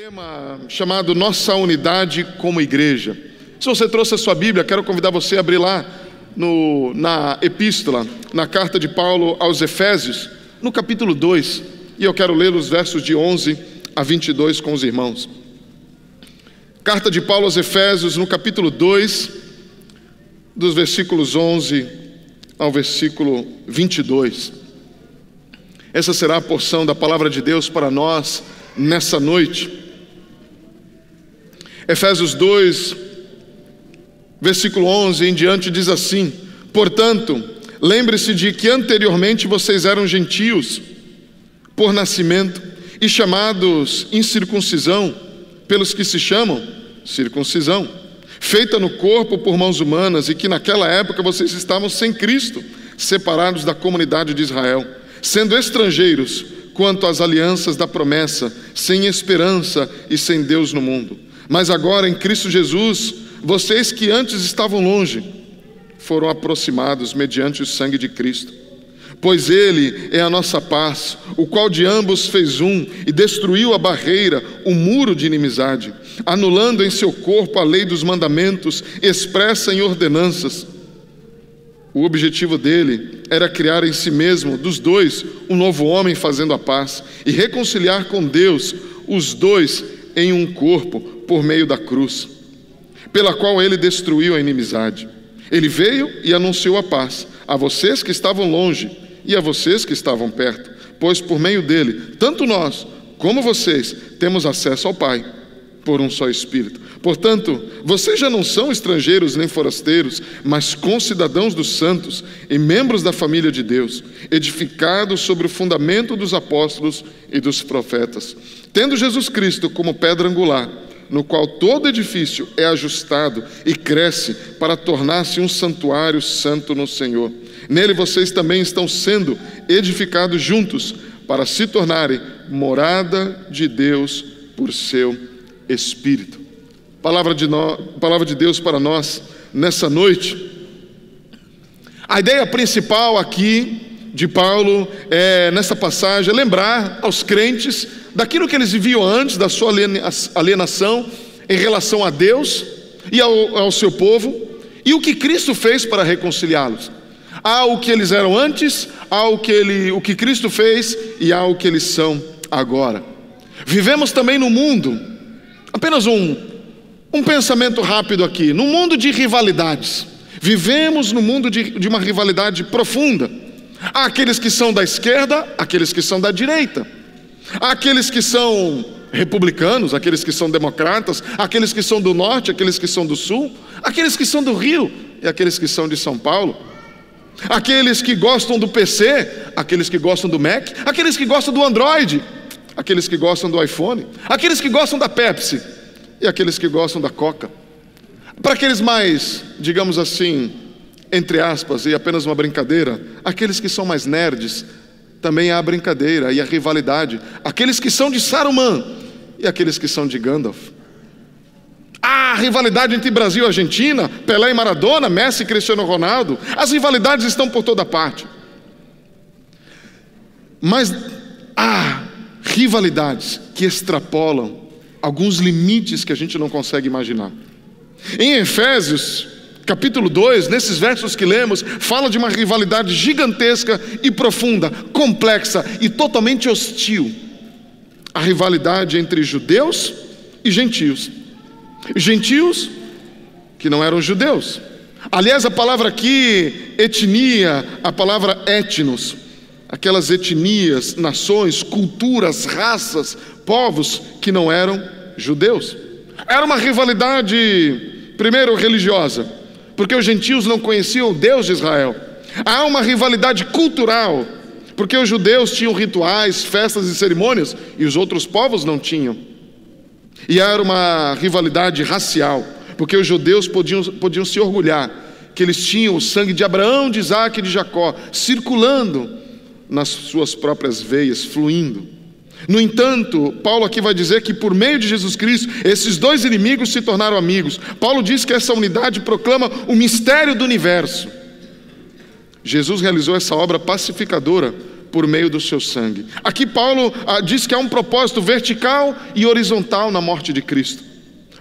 Tema chamado Nossa Unidade como Igreja. Se você trouxe a sua Bíblia, quero convidar você a abrir lá no, na epístola, na carta de Paulo aos Efésios, no capítulo 2, e eu quero ler os versos de 11 a 22 com os irmãos. Carta de Paulo aos Efésios, no capítulo 2, dos versículos 11 ao versículo 22. Essa será a porção da palavra de Deus para nós nessa noite. Efésios 2, versículo 11 em diante diz assim: Portanto, lembre-se de que anteriormente vocês eram gentios por nascimento e chamados incircuncisão pelos que se chamam circuncisão, feita no corpo por mãos humanas e que naquela época vocês estavam sem Cristo, separados da comunidade de Israel, sendo estrangeiros quanto às alianças da promessa, sem esperança e sem Deus no mundo. Mas agora em Cristo Jesus, vocês que antes estavam longe, foram aproximados mediante o sangue de Cristo. Pois Ele é a nossa paz, o qual de ambos fez um e destruiu a barreira, o muro de inimizade, anulando em seu corpo a lei dos mandamentos expressa em ordenanças. O objetivo dele era criar em si mesmo, dos dois, um novo homem fazendo a paz e reconciliar com Deus os dois em um corpo por meio da cruz, pela qual ele destruiu a inimizade. Ele veio e anunciou a paz a vocês que estavam longe e a vocês que estavam perto, pois por meio dele, tanto nós como vocês temos acesso ao Pai por um só Espírito. Portanto, vocês já não são estrangeiros nem forasteiros, mas concidadãos dos santos e membros da família de Deus, edificados sobre o fundamento dos apóstolos e dos profetas, tendo Jesus Cristo como pedra angular, no qual todo edifício é ajustado e cresce para tornar-se um santuário santo no Senhor. Nele vocês também estão sendo edificados juntos para se tornarem morada de Deus por seu Espírito. Palavra de, no... Palavra de Deus para nós nessa noite. A ideia principal aqui de Paulo é, nessa passagem é lembrar aos crentes daquilo que eles viviam antes da sua alienação em relação a Deus e ao, ao seu povo e o que Cristo fez para reconciliá-los. Há o que eles eram antes, há o que, ele, o que Cristo fez e há o que eles são agora. Vivemos também no mundo, apenas um, um pensamento rápido aqui, no mundo de rivalidades. Vivemos no mundo de, de uma rivalidade profunda. Há aqueles que são da esquerda, aqueles que são da direita. Há aqueles que são republicanos, aqueles que são democratas, aqueles que são do norte, aqueles que são do sul, aqueles que são do Rio e aqueles que são de São Paulo. Aqueles que gostam do PC, aqueles que gostam do Mac, aqueles que gostam do Android, aqueles que gostam do iPhone, aqueles que gostam da Pepsi e aqueles que gostam da Coca. Para aqueles mais, digamos assim, entre aspas, e apenas uma brincadeira, aqueles que são mais nerds, também há a brincadeira e a rivalidade. Aqueles que são de Saruman e aqueles que são de Gandalf. Há a rivalidade entre Brasil e Argentina, Pelé e Maradona, Messi e Cristiano Ronaldo. As rivalidades estão por toda parte. Mas há rivalidades que extrapolam alguns limites que a gente não consegue imaginar. Em Efésios, capítulo 2, nesses versos que lemos, fala de uma rivalidade gigantesca e profunda, complexa e totalmente hostil. A rivalidade entre judeus e gentios. Gentios que não eram judeus. Aliás, a palavra aqui, etnia, a palavra etnos, aquelas etnias, nações, culturas, raças, povos que não eram judeus. Era uma rivalidade, primeiro, religiosa porque os gentios não conheciam o Deus de Israel. Há uma rivalidade cultural, porque os judeus tinham rituais, festas e cerimônias e os outros povos não tinham. E era uma rivalidade racial, porque os judeus podiam, podiam se orgulhar que eles tinham o sangue de Abraão, de Isaac e de Jacó circulando nas suas próprias veias, fluindo. No entanto, Paulo aqui vai dizer que por meio de Jesus Cristo, esses dois inimigos se tornaram amigos. Paulo diz que essa unidade proclama o mistério do universo. Jesus realizou essa obra pacificadora por meio do seu sangue. Aqui Paulo ah, diz que há um propósito vertical e horizontal na morte de Cristo.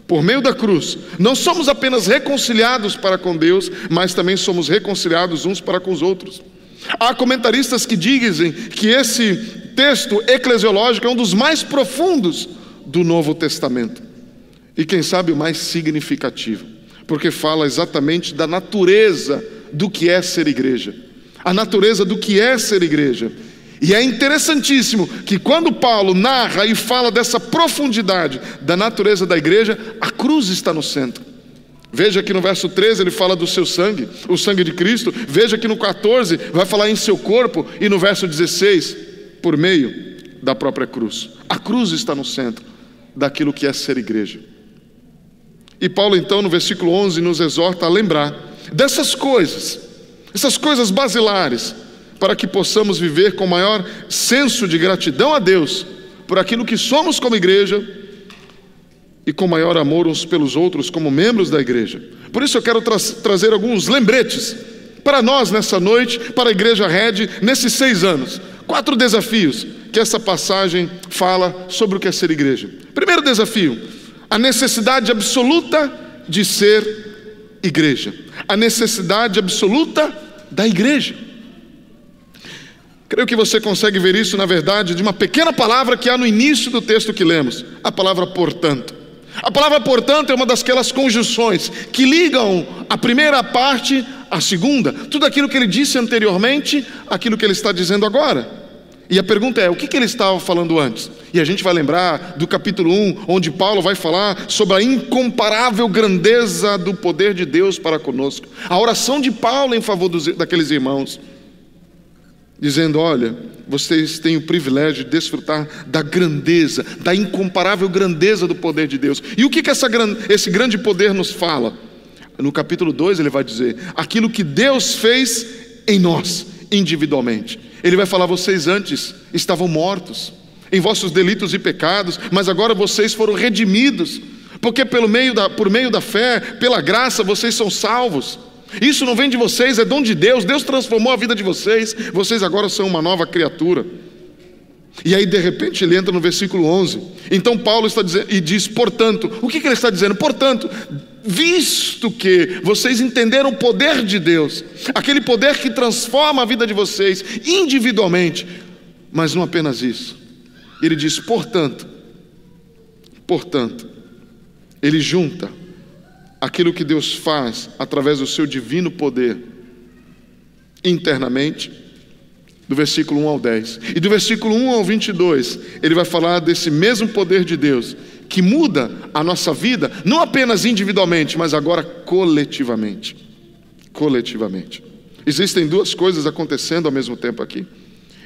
Por meio da cruz, não somos apenas reconciliados para com Deus, mas também somos reconciliados uns para com os outros. Há comentaristas que dizem que esse texto eclesiológico é um dos mais profundos do Novo Testamento e, quem sabe, o mais significativo, porque fala exatamente da natureza do que é ser igreja, a natureza do que é ser igreja. E é interessantíssimo que quando Paulo narra e fala dessa profundidade da natureza da igreja, a cruz está no centro. Veja que no verso 13 ele fala do seu sangue, o sangue de Cristo. Veja que no 14 vai falar em seu corpo. E no verso 16, por meio da própria cruz. A cruz está no centro daquilo que é ser igreja. E Paulo, então, no versículo 11, nos exorta a lembrar dessas coisas, essas coisas basilares, para que possamos viver com maior senso de gratidão a Deus por aquilo que somos como igreja e com maior amor uns pelos outros como membros da igreja. Por isso eu quero tra trazer alguns lembretes para nós nessa noite, para a igreja Red, nesses seis anos. Quatro desafios que essa passagem fala sobre o que é ser igreja. Primeiro desafio, a necessidade absoluta de ser igreja. A necessidade absoluta da igreja. Creio que você consegue ver isso, na verdade, de uma pequena palavra que há no início do texto que lemos, a palavra portanto. A palavra, portanto, é uma daquelas conjunções que ligam a primeira parte à segunda. Tudo aquilo que ele disse anteriormente, aquilo que ele está dizendo agora. E a pergunta é: o que, que ele estava falando antes? E a gente vai lembrar do capítulo 1, onde Paulo vai falar sobre a incomparável grandeza do poder de Deus para conosco. A oração de Paulo em favor dos, daqueles irmãos dizendo: Olha, vocês têm o privilégio de desfrutar da grandeza, da incomparável grandeza do poder de Deus. E o que, que essa, esse grande poder nos fala? No capítulo 2 ele vai dizer: aquilo que Deus fez em nós, individualmente. Ele vai falar: vocês antes estavam mortos em vossos delitos e pecados, mas agora vocês foram redimidos, porque pelo meio da, por meio da fé, pela graça, vocês são salvos. Isso não vem de vocês, é dom de Deus. Deus transformou a vida de vocês. Vocês agora são uma nova criatura. E aí, de repente, ele entra no versículo 11. Então, Paulo está dizendo, e diz: portanto, o que, que ele está dizendo? Portanto, visto que vocês entenderam o poder de Deus, aquele poder que transforma a vida de vocês individualmente, mas não apenas isso. Ele diz: portanto, portanto, ele junta aquilo que Deus faz através do seu divino poder internamente, do versículo 1 ao 10. E do versículo 1 ao 22, ele vai falar desse mesmo poder de Deus que muda a nossa vida, não apenas individualmente, mas agora coletivamente. Coletivamente. Existem duas coisas acontecendo ao mesmo tempo aqui.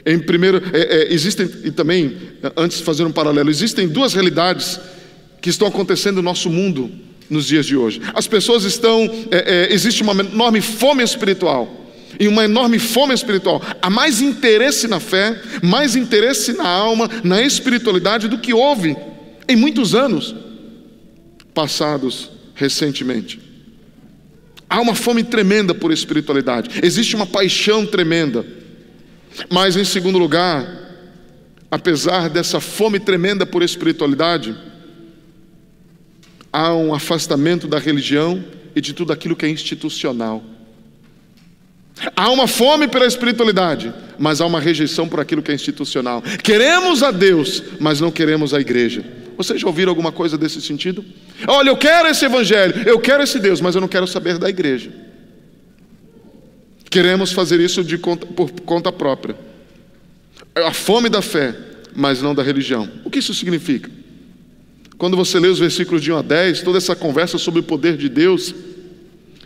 Em primeiro, é, é, existem, e também, antes de fazer um paralelo, existem duas realidades que estão acontecendo no nosso mundo nos dias de hoje. As pessoas estão, é, é, existe uma enorme fome espiritual. E uma enorme fome espiritual. Há mais interesse na fé, mais interesse na alma, na espiritualidade do que houve em muitos anos passados recentemente. Há uma fome tremenda por espiritualidade, existe uma paixão tremenda. Mas, em segundo lugar, apesar dessa fome tremenda por espiritualidade, há um afastamento da religião e de tudo aquilo que é institucional. Há uma fome pela espiritualidade, mas há uma rejeição por aquilo que é institucional. Queremos a Deus, mas não queremos a igreja. Vocês já ouviram alguma coisa desse sentido? Olha, eu quero esse evangelho, eu quero esse Deus, mas eu não quero saber da igreja. Queremos fazer isso de conta, por conta própria. A fome da fé, mas não da religião. O que isso significa? Quando você lê os versículos de 1 a 10, toda essa conversa sobre o poder de Deus,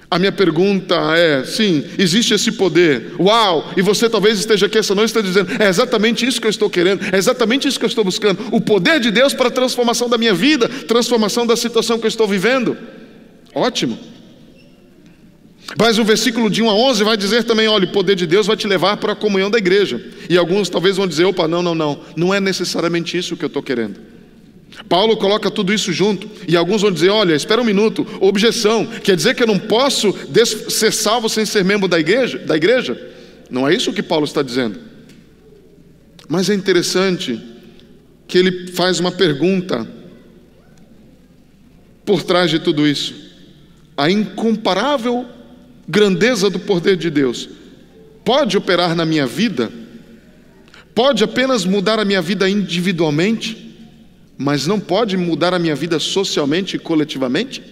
A minha pergunta é: sim, existe esse poder. Uau! E você talvez esteja aqui essa noite e dizendo: é exatamente isso que eu estou querendo, é exatamente isso que eu estou buscando. O poder de Deus para a transformação da minha vida, transformação da situação que eu estou vivendo. Ótimo. Mas o versículo de 1 a 11 vai dizer também: olha, o poder de Deus vai te levar para a comunhão da igreja. E alguns talvez vão dizer: opa, não, não, não, não é necessariamente isso que eu estou querendo. Paulo coloca tudo isso junto, e alguns vão dizer: olha, espera um minuto, objeção, quer dizer que eu não posso ser salvo sem ser membro da igreja? Da igreja? Não é isso que Paulo está dizendo. Mas é interessante que ele faz uma pergunta por trás de tudo isso. A incomparável grandeza do poder de Deus pode operar na minha vida? Pode apenas mudar a minha vida individualmente? Mas não pode mudar a minha vida socialmente e coletivamente?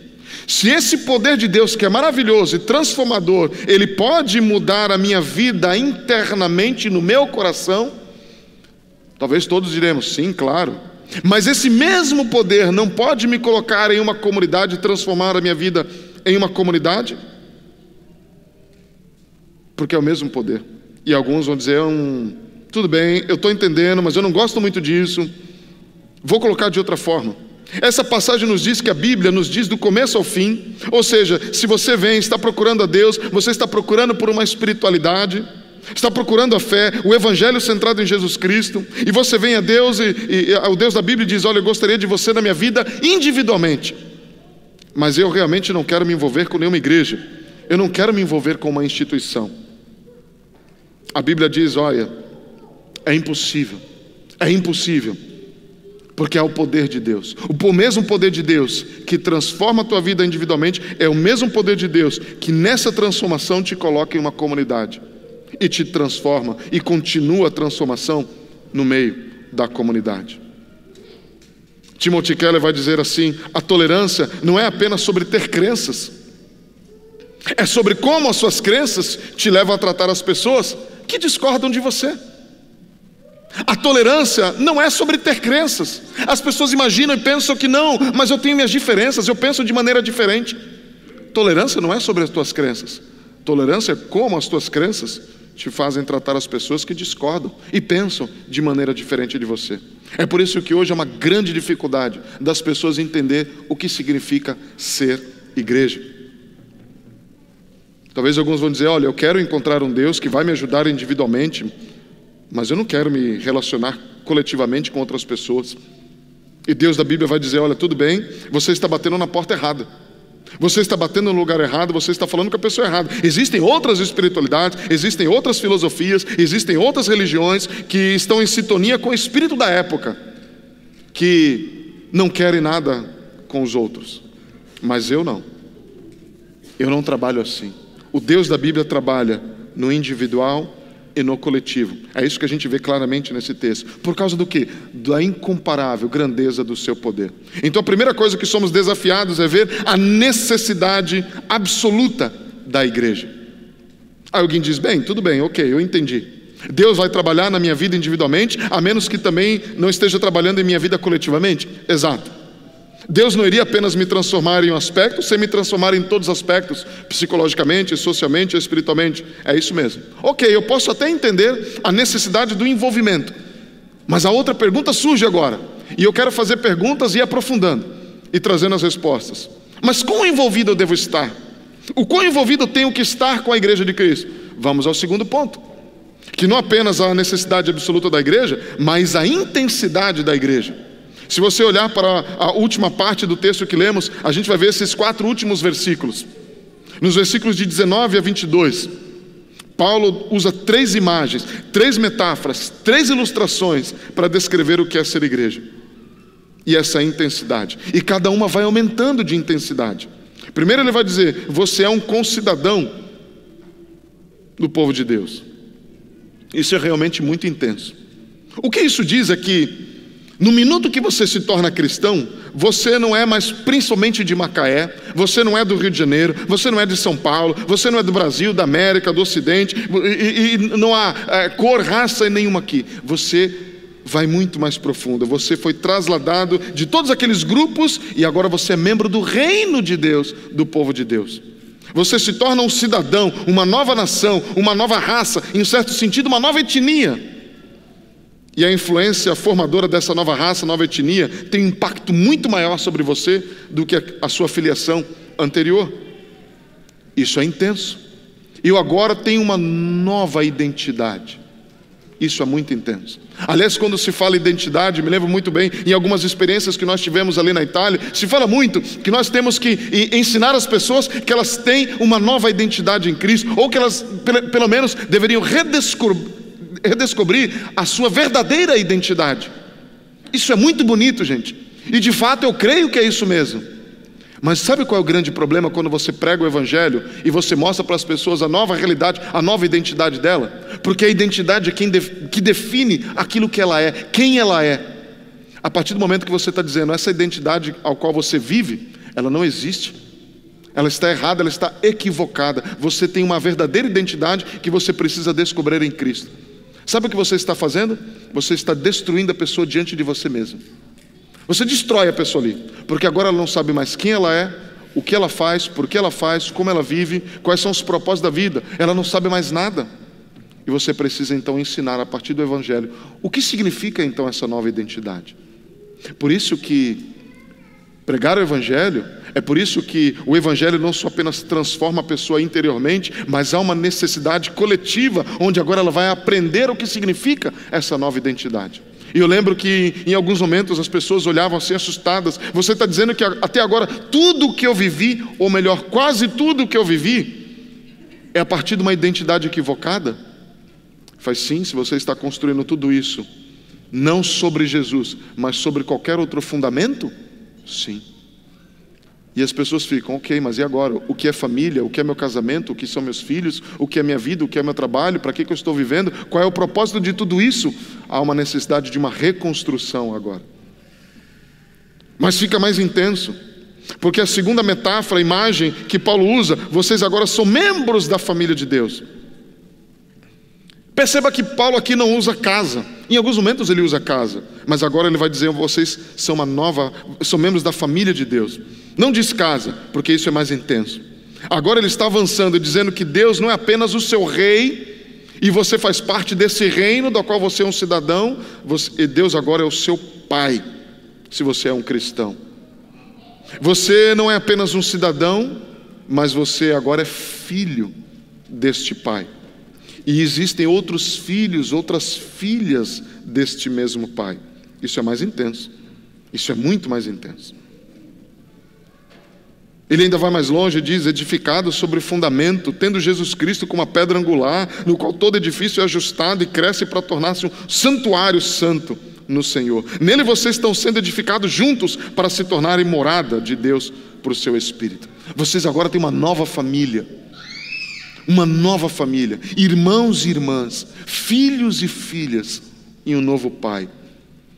Se esse poder de Deus, que é maravilhoso e transformador, ele pode mudar a minha vida internamente no meu coração, talvez todos diremos sim, claro. Mas esse mesmo poder não pode me colocar em uma comunidade e transformar a minha vida em uma comunidade? Porque é o mesmo poder. E alguns vão dizer: hum, tudo bem, eu estou entendendo, mas eu não gosto muito disso. Vou colocar de outra forma. Essa passagem nos diz que a Bíblia nos diz do começo ao fim, ou seja, se você vem, está procurando a Deus, você está procurando por uma espiritualidade, está procurando a fé, o Evangelho centrado em Jesus Cristo, e você vem a Deus e, e, o Deus da Bíblia diz: Olha, eu gostaria de você na minha vida individualmente, mas eu realmente não quero me envolver com nenhuma igreja, eu não quero me envolver com uma instituição. A Bíblia diz: Olha, é impossível, é impossível porque é o poder de Deus. O mesmo poder de Deus que transforma a tua vida individualmente é o mesmo poder de Deus que nessa transformação te coloca em uma comunidade e te transforma e continua a transformação no meio da comunidade. Timothy Keller vai dizer assim: a tolerância não é apenas sobre ter crenças, é sobre como as suas crenças te levam a tratar as pessoas que discordam de você. A tolerância não é sobre ter crenças. As pessoas imaginam e pensam que não, mas eu tenho minhas diferenças, eu penso de maneira diferente. Tolerância não é sobre as tuas crenças. Tolerância é como as tuas crenças te fazem tratar as pessoas que discordam e pensam de maneira diferente de você. É por isso que hoje é uma grande dificuldade das pessoas entender o que significa ser igreja. Talvez alguns vão dizer: olha, eu quero encontrar um Deus que vai me ajudar individualmente, mas eu não quero me relacionar coletivamente com outras pessoas. E Deus da Bíblia vai dizer: olha, tudo bem, você está batendo na porta errada. Você está batendo no lugar errado, você está falando com a pessoa errada. Existem outras espiritualidades, existem outras filosofias, existem outras religiões que estão em sintonia com o espírito da época, que não querem nada com os outros. Mas eu não. Eu não trabalho assim. O Deus da Bíblia trabalha no individual e no coletivo. É isso que a gente vê claramente nesse texto. Por causa do que? Da incomparável grandeza do seu poder. Então a primeira coisa que somos desafiados é ver a necessidade absoluta da igreja. Aí alguém diz: bem, tudo bem, ok, eu entendi. Deus vai trabalhar na minha vida individualmente, a menos que também não esteja trabalhando em minha vida coletivamente? Exato. Deus não iria apenas me transformar em um aspecto, sem me transformar em todos os aspectos, psicologicamente, socialmente, espiritualmente. É isso mesmo. Ok, eu posso até entender a necessidade do envolvimento, mas a outra pergunta surge agora, e eu quero fazer perguntas e ir aprofundando e trazendo as respostas. Mas quão envolvido eu devo estar? O quão envolvido eu tenho que estar com a igreja de Cristo? Vamos ao segundo ponto. Que não apenas a necessidade absoluta da igreja, mas a intensidade da igreja. Se você olhar para a última parte do texto que lemos, a gente vai ver esses quatro últimos versículos. Nos versículos de 19 a 22, Paulo usa três imagens, três metáforas, três ilustrações para descrever o que é ser igreja. E essa intensidade. E cada uma vai aumentando de intensidade. Primeiro ele vai dizer: você é um concidadão do povo de Deus. Isso é realmente muito intenso. O que isso diz é que no minuto que você se torna cristão, você não é mais principalmente de Macaé, você não é do Rio de Janeiro, você não é de São Paulo, você não é do Brasil, da América, do Ocidente, e, e não há é, cor, raça nenhuma aqui. Você vai muito mais profundo. Você foi trasladado de todos aqueles grupos e agora você é membro do reino de Deus, do povo de Deus. Você se torna um cidadão, uma nova nação, uma nova raça, em certo sentido, uma nova etnia. E a influência formadora dessa nova raça, nova etnia, tem um impacto muito maior sobre você do que a sua filiação anterior. Isso é intenso. Eu agora tenho uma nova identidade. Isso é muito intenso. Aliás, quando se fala identidade, me lembro muito bem, em algumas experiências que nós tivemos ali na Itália, se fala muito que nós temos que ensinar as pessoas que elas têm uma nova identidade em Cristo, ou que elas, pelo menos, deveriam redescobrir redescobrir a sua verdadeira identidade. Isso é muito bonito, gente. E de fato eu creio que é isso mesmo. Mas sabe qual é o grande problema quando você prega o Evangelho e você mostra para as pessoas a nova realidade, a nova identidade dela? Porque a identidade é quem que define aquilo que ela é, quem ela é. A partir do momento que você está dizendo essa identidade ao qual você vive, ela não existe. Ela está errada, ela está equivocada. Você tem uma verdadeira identidade que você precisa descobrir em Cristo. Sabe o que você está fazendo? Você está destruindo a pessoa diante de você mesmo. Você destrói a pessoa ali, porque agora ela não sabe mais quem ela é, o que ela faz, por que ela faz, como ela vive, quais são os propósitos da vida. Ela não sabe mais nada. E você precisa então ensinar a partir do Evangelho o que significa então essa nova identidade. Por isso que pregar o Evangelho é por isso que o Evangelho não só apenas transforma a pessoa interiormente, mas há uma necessidade coletiva, onde agora ela vai aprender o que significa essa nova identidade. E eu lembro que em alguns momentos as pessoas olhavam assim assustadas. Você está dizendo que até agora tudo o que eu vivi, ou melhor, quase tudo o que eu vivi, é a partir de uma identidade equivocada? Faz sim, se você está construindo tudo isso, não sobre Jesus, mas sobre qualquer outro fundamento? Sim. E as pessoas ficam, ok, mas e agora? O que é família? O que é meu casamento? O que são meus filhos? O que é minha vida? O que é meu trabalho? Para que, que eu estou vivendo? Qual é o propósito de tudo isso? Há uma necessidade de uma reconstrução agora. Mas fica mais intenso, porque a segunda metáfora, a imagem que Paulo usa, vocês agora são membros da família de Deus. Perceba que Paulo aqui não usa casa. Em alguns momentos ele usa casa, mas agora ele vai dizer: vocês são uma nova, são membros da família de Deus. Não diz casa, porque isso é mais intenso. Agora ele está avançando, dizendo que Deus não é apenas o seu rei, e você faz parte desse reino do qual você é um cidadão, você, e Deus agora é o seu pai, se você é um cristão. Você não é apenas um cidadão, mas você agora é filho deste pai. E existem outros filhos, outras filhas deste mesmo pai. Isso é mais intenso. Isso é muito mais intenso. Ele ainda vai mais longe e diz: edificado sobre fundamento, tendo Jesus Cristo como a pedra angular, no qual todo edifício é ajustado e cresce para tornar-se um santuário santo no Senhor. Nele vocês estão sendo edificados juntos para se tornarem morada de Deus por seu Espírito. Vocês agora têm uma nova família uma nova família, irmãos e irmãs, filhos e filhas e um novo pai.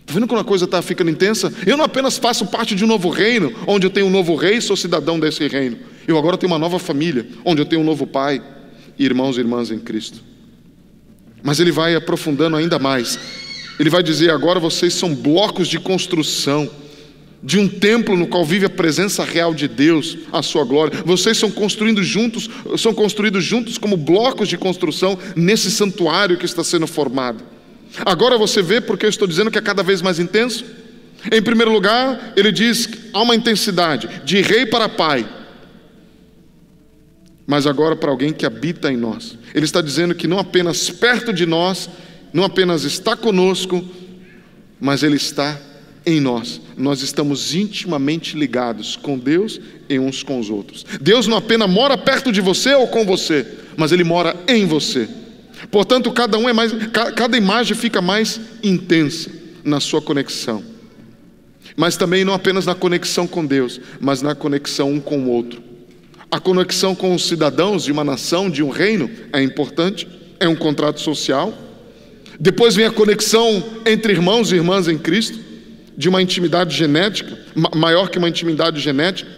Está vendo como a coisa está ficando intensa? Eu não apenas faço parte de um novo reino, onde eu tenho um novo rei sou cidadão desse reino. Eu agora tenho uma nova família, onde eu tenho um novo pai irmãos e irmãs em Cristo. Mas ele vai aprofundando ainda mais. Ele vai dizer: agora vocês são blocos de construção de um templo no qual vive a presença real de Deus, a sua glória. Vocês são construindo juntos, são construídos juntos como blocos de construção nesse santuário que está sendo formado. Agora você vê porque eu estou dizendo que é cada vez mais intenso. Em primeiro lugar, ele diz que há uma intensidade de rei para pai. Mas agora para alguém que habita em nós. Ele está dizendo que não apenas perto de nós, não apenas está conosco, mas ele está em nós, nós estamos intimamente ligados com Deus e uns com os outros. Deus não apenas mora perto de você ou com você, mas Ele mora em você. Portanto, cada um é mais, cada imagem fica mais intensa na sua conexão. Mas também não apenas na conexão com Deus, mas na conexão um com o outro. A conexão com os cidadãos de uma nação, de um reino, é importante, é um contrato social. Depois vem a conexão entre irmãos e irmãs em Cristo de uma intimidade genética, maior que uma intimidade genética,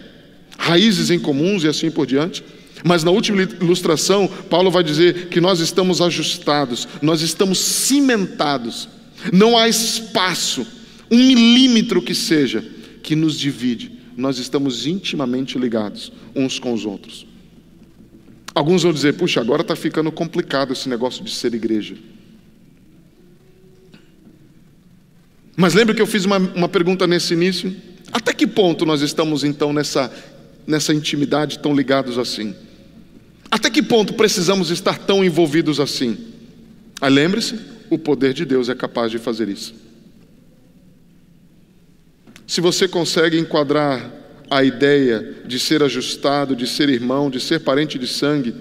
raízes em comuns e assim por diante. Mas na última ilustração, Paulo vai dizer que nós estamos ajustados, nós estamos cimentados, não há espaço, um milímetro que seja, que nos divide, nós estamos intimamente ligados uns com os outros. Alguns vão dizer: puxa, agora está ficando complicado esse negócio de ser igreja. Mas lembra que eu fiz uma, uma pergunta nesse início? Até que ponto nós estamos então nessa, nessa intimidade tão ligados assim? Até que ponto precisamos estar tão envolvidos assim? Ah, lembre-se, o poder de Deus é capaz de fazer isso. Se você consegue enquadrar a ideia de ser ajustado, de ser irmão, de ser parente de sangue,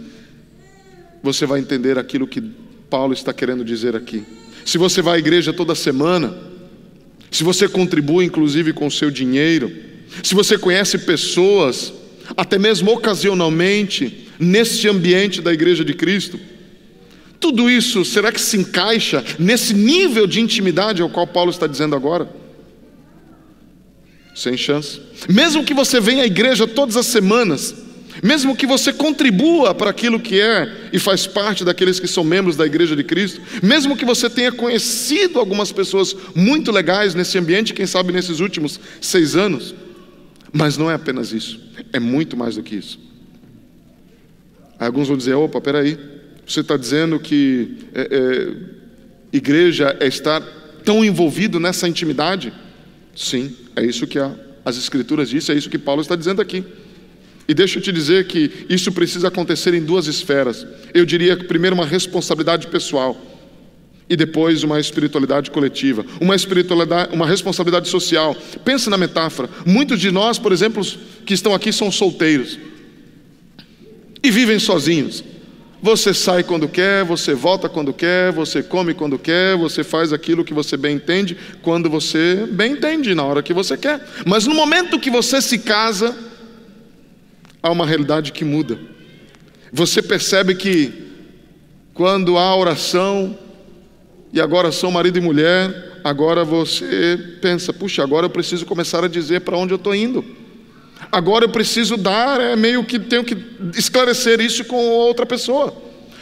você vai entender aquilo que Paulo está querendo dizer aqui. Se você vai à igreja toda semana, se você contribui inclusive com o seu dinheiro, se você conhece pessoas, até mesmo ocasionalmente, neste ambiente da igreja de Cristo, tudo isso será que se encaixa nesse nível de intimidade ao qual Paulo está dizendo agora? Sem chance. Mesmo que você venha à igreja todas as semanas, mesmo que você contribua para aquilo que é e faz parte daqueles que são membros da igreja de Cristo, mesmo que você tenha conhecido algumas pessoas muito legais nesse ambiente, quem sabe nesses últimos seis anos, mas não é apenas isso, é muito mais do que isso. Alguns vão dizer: opa, peraí, você está dizendo que é, é, igreja é estar tão envolvido nessa intimidade? Sim, é isso que a, as Escrituras dizem, é isso que Paulo está dizendo aqui. E deixa eu te dizer que isso precisa acontecer em duas esferas. Eu diria que primeiro uma responsabilidade pessoal e depois uma espiritualidade coletiva, uma espiritualidade, uma responsabilidade social. Pense na metáfora. Muitos de nós, por exemplo, que estão aqui são solteiros e vivem sozinhos. Você sai quando quer, você volta quando quer, você come quando quer, você faz aquilo que você bem entende, quando você bem entende, na hora que você quer. Mas no momento que você se casa, há uma realidade que muda. Você percebe que quando há oração, e agora são marido e mulher, agora você pensa: puxa, agora eu preciso começar a dizer para onde eu estou indo. Agora eu preciso dar, é meio que tenho que esclarecer isso com outra pessoa.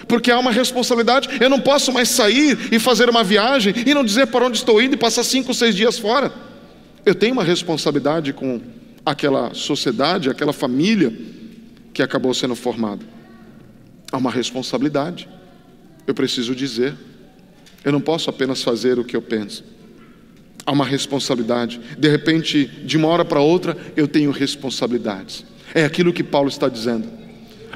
Porque há uma responsabilidade, eu não posso mais sair e fazer uma viagem e não dizer para onde estou indo e passar cinco, seis dias fora. Eu tenho uma responsabilidade com aquela sociedade, aquela família que acabou sendo formada. Há uma responsabilidade. Eu preciso dizer. Eu não posso apenas fazer o que eu penso há uma responsabilidade. De repente, de uma hora para outra, eu tenho responsabilidades. É aquilo que Paulo está dizendo.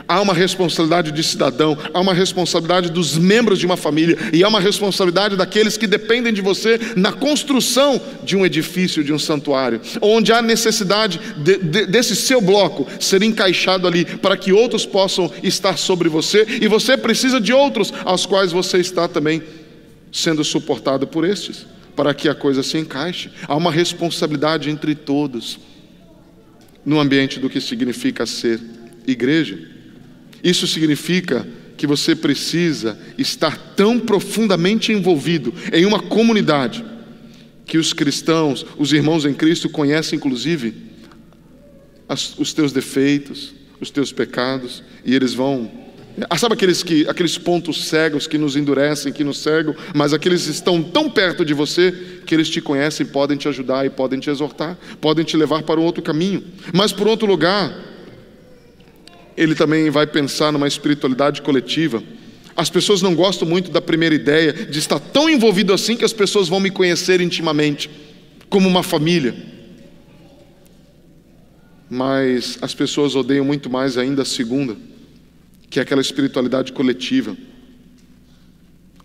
Há uma responsabilidade de cidadão, há uma responsabilidade dos membros de uma família e há uma responsabilidade daqueles que dependem de você na construção de um edifício, de um santuário, onde há necessidade de, de, desse seu bloco ser encaixado ali para que outros possam estar sobre você e você precisa de outros aos quais você está também sendo suportado por estes para que a coisa se encaixe. Há uma responsabilidade entre todos no ambiente do que significa ser igreja. Isso significa que você precisa estar tão profundamente envolvido em uma comunidade que os cristãos, os irmãos em Cristo, conhecem inclusive as, os teus defeitos, os teus pecados, e eles vão sabe aqueles, que, aqueles pontos cegos que nos endurecem, que nos cegam, mas aqueles estão tão perto de você que eles te conhecem, podem te ajudar e podem te exortar, podem te levar para um outro caminho. Mas por outro lugar, ele também vai pensar numa espiritualidade coletiva. As pessoas não gostam muito da primeira ideia de estar tão envolvido assim que as pessoas vão me conhecer intimamente, como uma família. Mas as pessoas odeiam muito mais ainda a segunda que é aquela espiritualidade coletiva,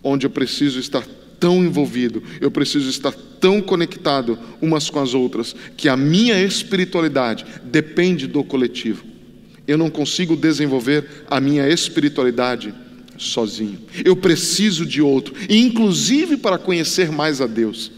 onde eu preciso estar tão envolvido, eu preciso estar tão conectado umas com as outras, que a minha espiritualidade depende do coletivo. Eu não consigo desenvolver a minha espiritualidade sozinho. Eu preciso de outro, inclusive para conhecer mais a Deus.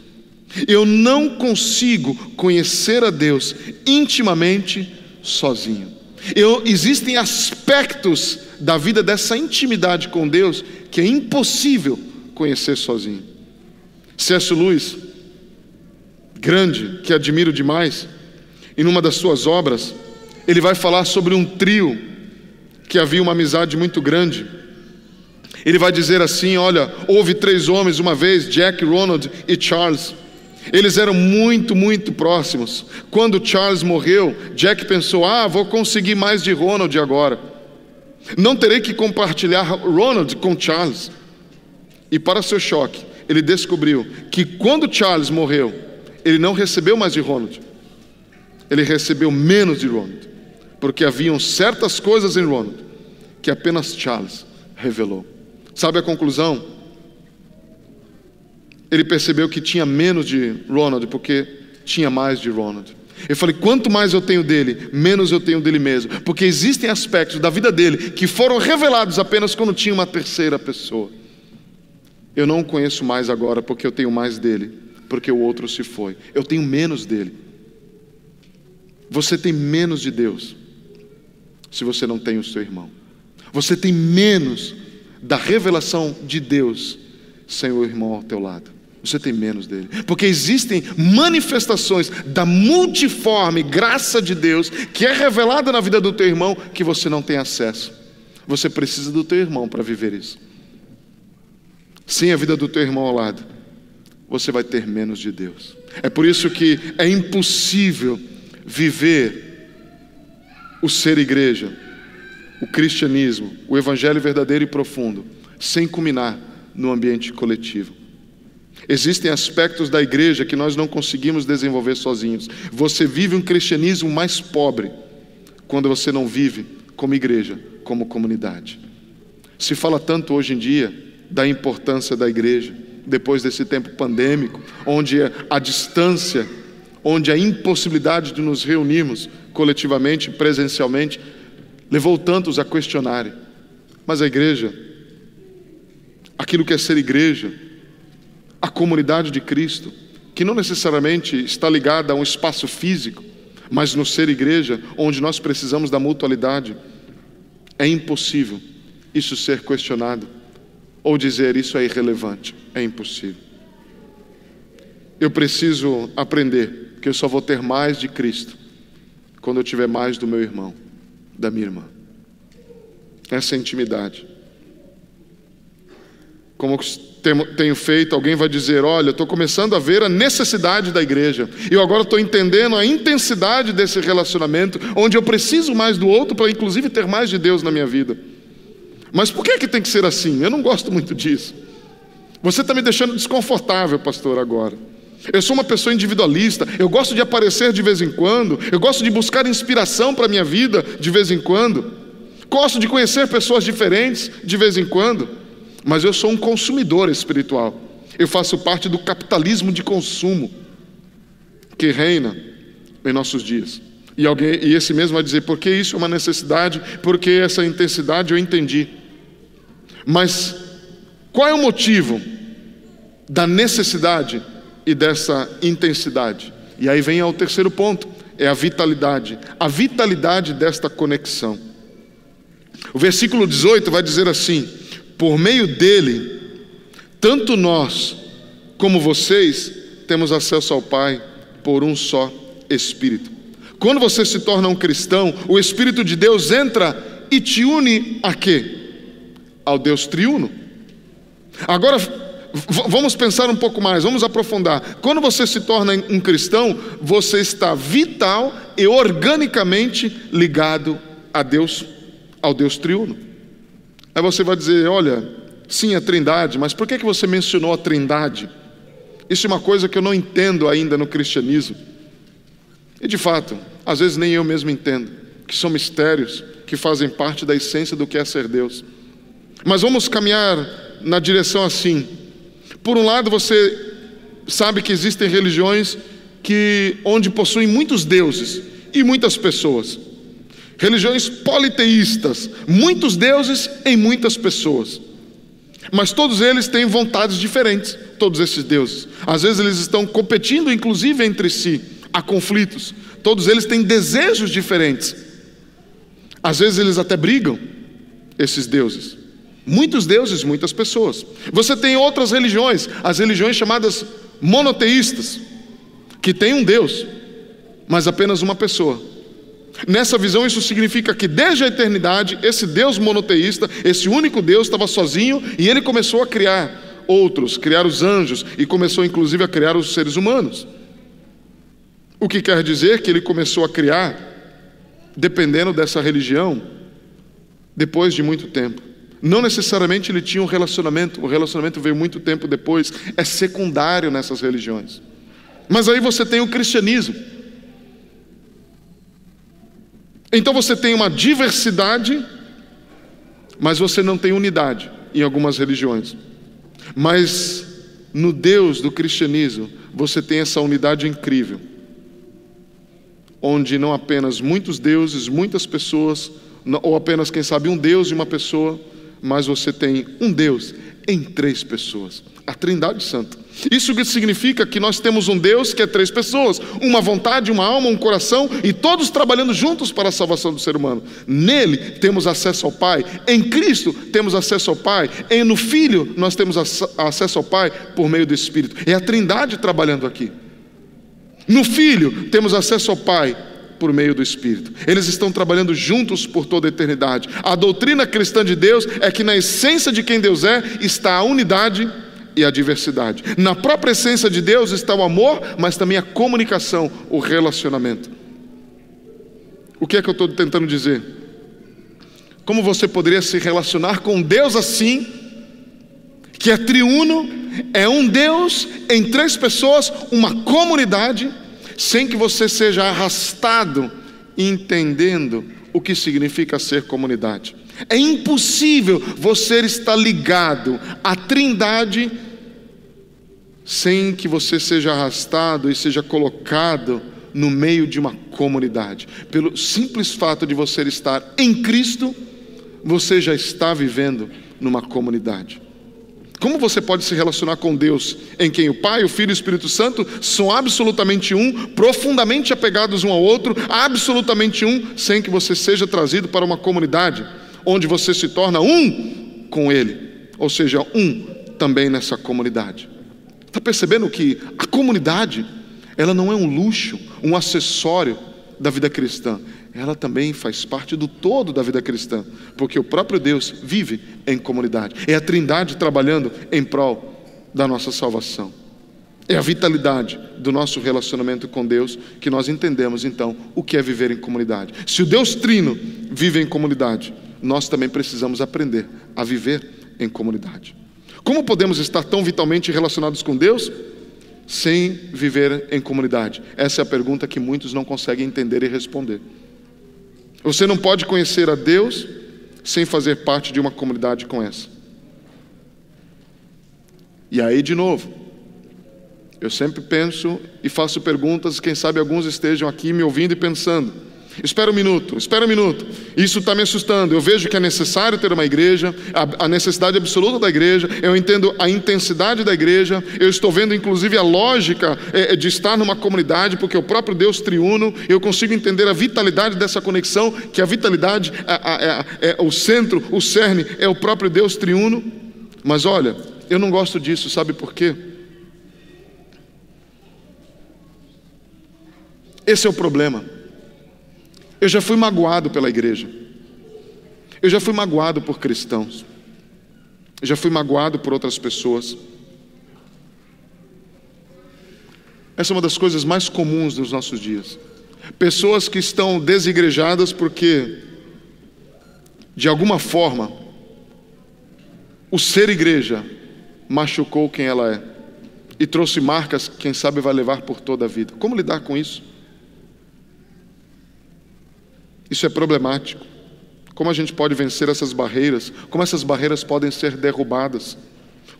Eu não consigo conhecer a Deus intimamente sozinho. Eu, existem aspectos da vida dessa intimidade com Deus que é impossível conhecer sozinho. C.S. Lewis, grande, que admiro demais, em uma das suas obras, ele vai falar sobre um trio que havia uma amizade muito grande. Ele vai dizer assim: olha, houve três homens uma vez, Jack, Ronald e Charles. Eles eram muito, muito próximos. Quando Charles morreu, Jack pensou: ah, vou conseguir mais de Ronald agora. Não terei que compartilhar Ronald com Charles. E para seu choque, ele descobriu que quando Charles morreu, ele não recebeu mais de Ronald. Ele recebeu menos de Ronald, porque haviam certas coisas em Ronald que apenas Charles revelou. Sabe a conclusão? Ele percebeu que tinha menos de Ronald porque tinha mais de Ronald. Eu falei: quanto mais eu tenho dele, menos eu tenho dele mesmo. Porque existem aspectos da vida dele que foram revelados apenas quando tinha uma terceira pessoa. Eu não o conheço mais agora porque eu tenho mais dele, porque o outro se foi. Eu tenho menos dele. Você tem menos de Deus se você não tem o seu irmão. Você tem menos da revelação de Deus sem o irmão ao teu lado. Você tem menos dele. Porque existem manifestações da multiforme graça de Deus que é revelada na vida do teu irmão que você não tem acesso. Você precisa do teu irmão para viver isso sem a vida do teu irmão ao lado, você vai ter menos de Deus. É por isso que é impossível viver o ser igreja, o cristianismo, o evangelho verdadeiro e profundo, sem culminar no ambiente coletivo. Existem aspectos da igreja que nós não conseguimos desenvolver sozinhos. Você vive um cristianismo mais pobre quando você não vive como igreja, como comunidade. Se fala tanto hoje em dia da importância da igreja, depois desse tempo pandêmico, onde a distância, onde a impossibilidade de nos reunirmos coletivamente, presencialmente, levou tantos a questionarem. Mas a igreja, aquilo que é ser igreja, a comunidade de Cristo, que não necessariamente está ligada a um espaço físico, mas no ser igreja, onde nós precisamos da mutualidade, é impossível isso ser questionado ou dizer isso é irrelevante. É impossível. Eu preciso aprender que eu só vou ter mais de Cristo quando eu tiver mais do meu irmão, da minha irmã. Essa é intimidade. Como tenho feito, alguém vai dizer: Olha, estou começando a ver a necessidade da igreja, eu agora estou entendendo a intensidade desse relacionamento, onde eu preciso mais do outro para, inclusive, ter mais de Deus na minha vida. Mas por que, é que tem que ser assim? Eu não gosto muito disso. Você está me deixando desconfortável, pastor, agora. Eu sou uma pessoa individualista, eu gosto de aparecer de vez em quando, eu gosto de buscar inspiração para a minha vida de vez em quando, gosto de conhecer pessoas diferentes de vez em quando, mas eu sou um consumidor espiritual. Eu faço parte do capitalismo de consumo que reina em nossos dias. E, alguém, e esse mesmo vai dizer, porque isso é uma necessidade, porque essa intensidade eu entendi. Mas qual é o motivo da necessidade e dessa intensidade? E aí vem ao terceiro ponto, é a vitalidade, a vitalidade desta conexão. O versículo 18 vai dizer assim: por meio dele, tanto nós como vocês temos acesso ao Pai por um só Espírito. Quando você se torna um cristão, o Espírito de Deus entra e te une a quê? Ao Deus triuno. Agora, vamos pensar um pouco mais, vamos aprofundar. Quando você se torna um cristão, você está vital e organicamente ligado a Deus, ao Deus triuno. Aí você vai dizer: olha, sim, a trindade, mas por que, que você mencionou a trindade? Isso é uma coisa que eu não entendo ainda no cristianismo. E de fato, às vezes nem eu mesmo entendo, que são mistérios que fazem parte da essência do que é ser Deus. Mas vamos caminhar na direção assim. Por um lado, você sabe que existem religiões que onde possuem muitos deuses e muitas pessoas. Religiões politeístas, muitos deuses em muitas pessoas. Mas todos eles têm vontades diferentes, todos esses deuses. Às vezes eles estão competindo inclusive entre si há conflitos, todos eles têm desejos diferentes. Às vezes eles até brigam, esses deuses. Muitos deuses, muitas pessoas. Você tem outras religiões, as religiões chamadas monoteístas, que tem um Deus, mas apenas uma pessoa. Nessa visão, isso significa que desde a eternidade, esse Deus monoteísta, esse único Deus, estava sozinho e ele começou a criar outros, criar os anjos e começou inclusive a criar os seres humanos. O que quer dizer que ele começou a criar, dependendo dessa religião, depois de muito tempo. Não necessariamente ele tinha um relacionamento, o relacionamento veio muito tempo depois, é secundário nessas religiões. Mas aí você tem o cristianismo. Então você tem uma diversidade, mas você não tem unidade em algumas religiões. Mas no Deus do cristianismo, você tem essa unidade incrível, onde não apenas muitos deuses, muitas pessoas, ou apenas, quem sabe, um Deus e uma pessoa, mas você tem um Deus em três pessoas a Trindade Santa. Isso significa que nós temos um Deus que é três pessoas, uma vontade, uma alma, um coração e todos trabalhando juntos para a salvação do ser humano. Nele temos acesso ao Pai, em Cristo temos acesso ao Pai, e no Filho nós temos acesso ao Pai por meio do Espírito. É a Trindade trabalhando aqui. No Filho temos acesso ao Pai por meio do Espírito. Eles estão trabalhando juntos por toda a eternidade. A doutrina cristã de Deus é que na essência de quem Deus é está a unidade e a diversidade. Na própria essência de Deus está o amor, mas também a comunicação, o relacionamento. O que é que eu estou tentando dizer? Como você poderia se relacionar com Deus assim, que é triuno, é um Deus em três pessoas, uma comunidade, sem que você seja arrastado entendendo o que significa ser comunidade. É impossível você estar ligado à Trindade sem que você seja arrastado e seja colocado no meio de uma comunidade. Pelo simples fato de você estar em Cristo, você já está vivendo numa comunidade. Como você pode se relacionar com Deus, em quem o Pai, o Filho e o Espírito Santo são absolutamente um, profundamente apegados um ao outro, absolutamente um, sem que você seja trazido para uma comunidade, onde você se torna um com Ele, ou seja, um também nessa comunidade. Está percebendo que a comunidade, ela não é um luxo, um acessório da vida cristã. Ela também faz parte do todo da vida cristã, porque o próprio Deus vive em comunidade. É a Trindade trabalhando em prol da nossa salvação. É a vitalidade do nosso relacionamento com Deus que nós entendemos então o que é viver em comunidade. Se o Deus Trino vive em comunidade, nós também precisamos aprender a viver em comunidade. Como podemos estar tão vitalmente relacionados com Deus sem viver em comunidade? Essa é a pergunta que muitos não conseguem entender e responder. Você não pode conhecer a Deus sem fazer parte de uma comunidade com essa. E aí, de novo, eu sempre penso e faço perguntas, quem sabe alguns estejam aqui me ouvindo e pensando. Espera um minuto, espera um minuto. Isso está me assustando. Eu vejo que é necessário ter uma igreja, a, a, necessidade absoluta da igreja. Eu entendo a intensidade da igreja. Eu estou vendo, inclusive, a lógica é, é de estar numa comunidade, porque o próprio Deus triuno. Eu consigo entender a vitalidade dessa conexão, que a vitalidade é, é, é o centro, o cerne, é o próprio Deus triuno. Mas olha, eu não gosto disso, sabe por quê? Esse é o problema. Eu já fui magoado pela igreja. Eu já fui magoado por cristãos. Eu já fui magoado por outras pessoas. Essa é uma das coisas mais comuns nos nossos dias. Pessoas que estão desigrejadas porque, de alguma forma, o ser igreja machucou quem ela é e trouxe marcas que, quem sabe, vai levar por toda a vida. Como lidar com isso? Isso é problemático. Como a gente pode vencer essas barreiras? Como essas barreiras podem ser derrubadas?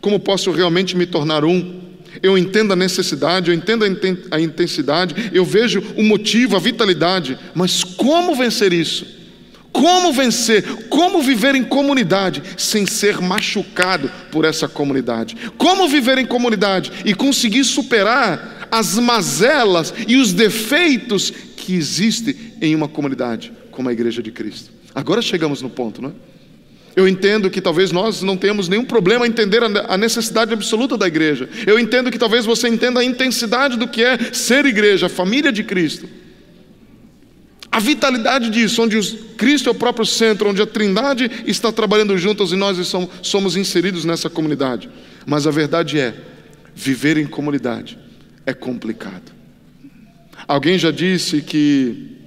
Como posso realmente me tornar um? Eu entendo a necessidade, eu entendo a intensidade, eu vejo o motivo, a vitalidade, mas como vencer isso? Como vencer? Como viver em comunidade sem ser machucado por essa comunidade? Como viver em comunidade e conseguir superar as mazelas e os defeitos que existem em uma comunidade? Como a igreja de Cristo. Agora chegamos no ponto, não é? Eu entendo que talvez nós não tenhamos nenhum problema em entender a necessidade absoluta da igreja. Eu entendo que talvez você entenda a intensidade do que é ser igreja, a família de Cristo. A vitalidade disso, onde Cristo é o próprio centro, onde a Trindade está trabalhando juntas e nós somos inseridos nessa comunidade. Mas a verdade é, viver em comunidade é complicado. Alguém já disse que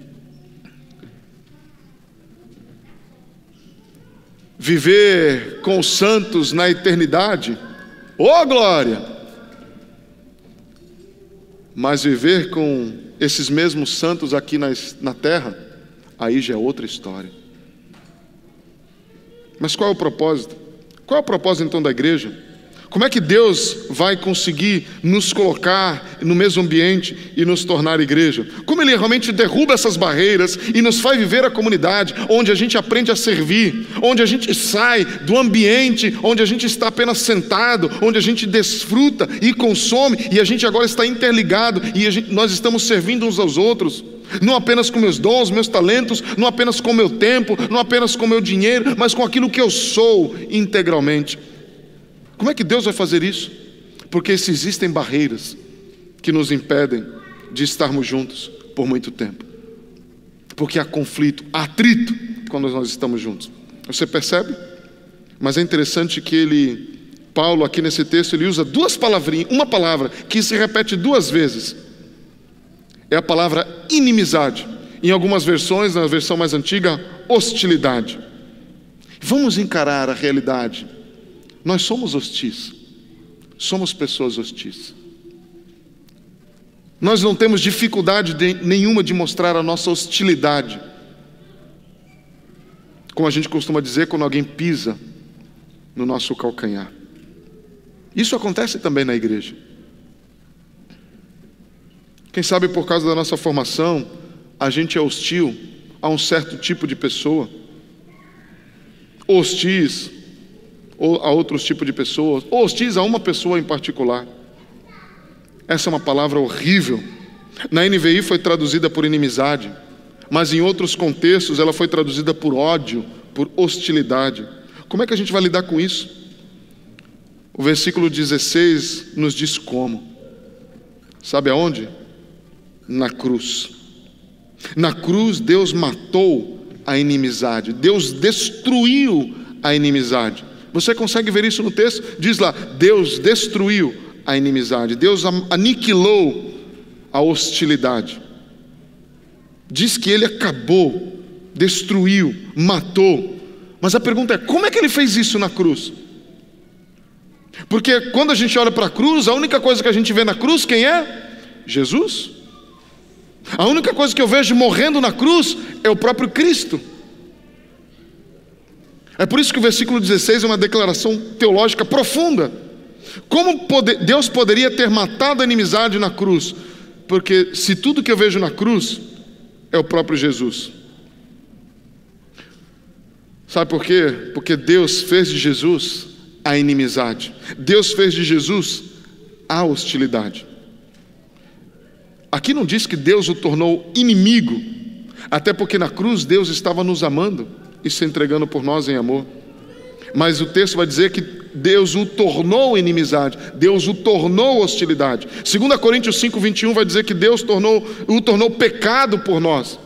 viver com os santos na eternidade, ô oh, glória! Mas viver com esses mesmos santos aqui na, na terra, aí já é outra história. Mas qual é o propósito? Qual é o propósito então da igreja? Como é que Deus vai conseguir nos colocar no mesmo ambiente e nos tornar igreja? Como Ele realmente derruba essas barreiras e nos faz viver a comunidade, onde a gente aprende a servir, onde a gente sai do ambiente onde a gente está apenas sentado, onde a gente desfruta e consome e a gente agora está interligado e gente, nós estamos servindo uns aos outros não apenas com meus dons, meus talentos, não apenas com meu tempo, não apenas com meu dinheiro, mas com aquilo que eu sou integralmente. Como é que Deus vai fazer isso? Porque se existem barreiras que nos impedem de estarmos juntos por muito tempo. Porque há conflito, há atrito quando nós estamos juntos. Você percebe? Mas é interessante que ele, Paulo, aqui nesse texto, ele usa duas palavrinhas, uma palavra que se repete duas vezes. É a palavra inimizade. Em algumas versões, na versão mais antiga, hostilidade. Vamos encarar a realidade nós somos hostis, somos pessoas hostis. Nós não temos dificuldade de, nenhuma de mostrar a nossa hostilidade. Como a gente costuma dizer quando alguém pisa no nosso calcanhar. Isso acontece também na igreja. Quem sabe por causa da nossa formação, a gente é hostil a um certo tipo de pessoa, hostis ou a outros tipos de pessoas, ou hostis a uma pessoa em particular. Essa é uma palavra horrível. Na NVI foi traduzida por inimizade, mas em outros contextos ela foi traduzida por ódio, por hostilidade. Como é que a gente vai lidar com isso? O versículo 16 nos diz como. Sabe aonde? Na cruz. Na cruz Deus matou a inimizade, Deus destruiu a inimizade. Você consegue ver isso no texto? Diz lá: Deus destruiu a inimizade, Deus aniquilou a hostilidade. Diz que ele acabou, destruiu, matou. Mas a pergunta é: como é que ele fez isso na cruz? Porque quando a gente olha para a cruz, a única coisa que a gente vê na cruz, quem é? Jesus. A única coisa que eu vejo morrendo na cruz é o próprio Cristo. É por isso que o versículo 16 é uma declaração teológica profunda. Como Deus poderia ter matado a inimizade na cruz? Porque se tudo que eu vejo na cruz é o próprio Jesus. Sabe por quê? Porque Deus fez de Jesus a inimizade. Deus fez de Jesus a hostilidade. Aqui não diz que Deus o tornou inimigo, até porque na cruz Deus estava nos amando e se entregando por nós em amor. Mas o texto vai dizer que Deus o tornou inimizade, Deus o tornou hostilidade. 2 Coríntios 5, 21 vai dizer que Deus tornou, o tornou pecado por nós.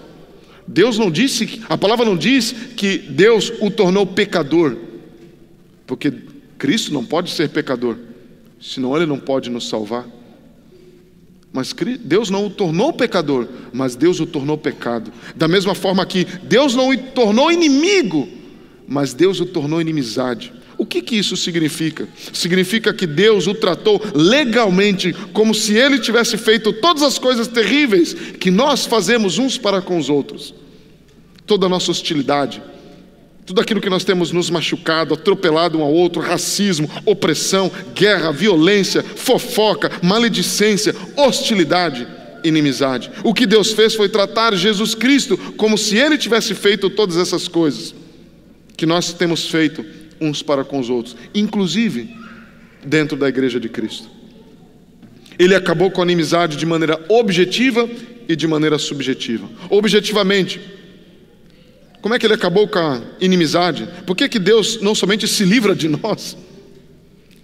Deus não disse, a palavra não diz que Deus o tornou pecador, porque Cristo não pode ser pecador, senão Ele não pode nos salvar. Mas Deus não o tornou pecador, mas Deus o tornou pecado. Da mesma forma que Deus não o tornou inimigo, mas Deus o tornou inimizade. O que, que isso significa? Significa que Deus o tratou legalmente, como se ele tivesse feito todas as coisas terríveis que nós fazemos uns para com os outros. Toda a nossa hostilidade, tudo aquilo que nós temos nos machucado, atropelado um ao outro, racismo, opressão, guerra, violência, fofoca, maledicência, hostilidade, inimizade. O que Deus fez foi tratar Jesus Cristo como se ele tivesse feito todas essas coisas que nós temos feito uns para com os outros, inclusive dentro da igreja de Cristo. Ele acabou com a inimizade de maneira objetiva e de maneira subjetiva. Objetivamente, como é que ele acabou com a inimizade? Por que, que Deus não somente se livra de nós?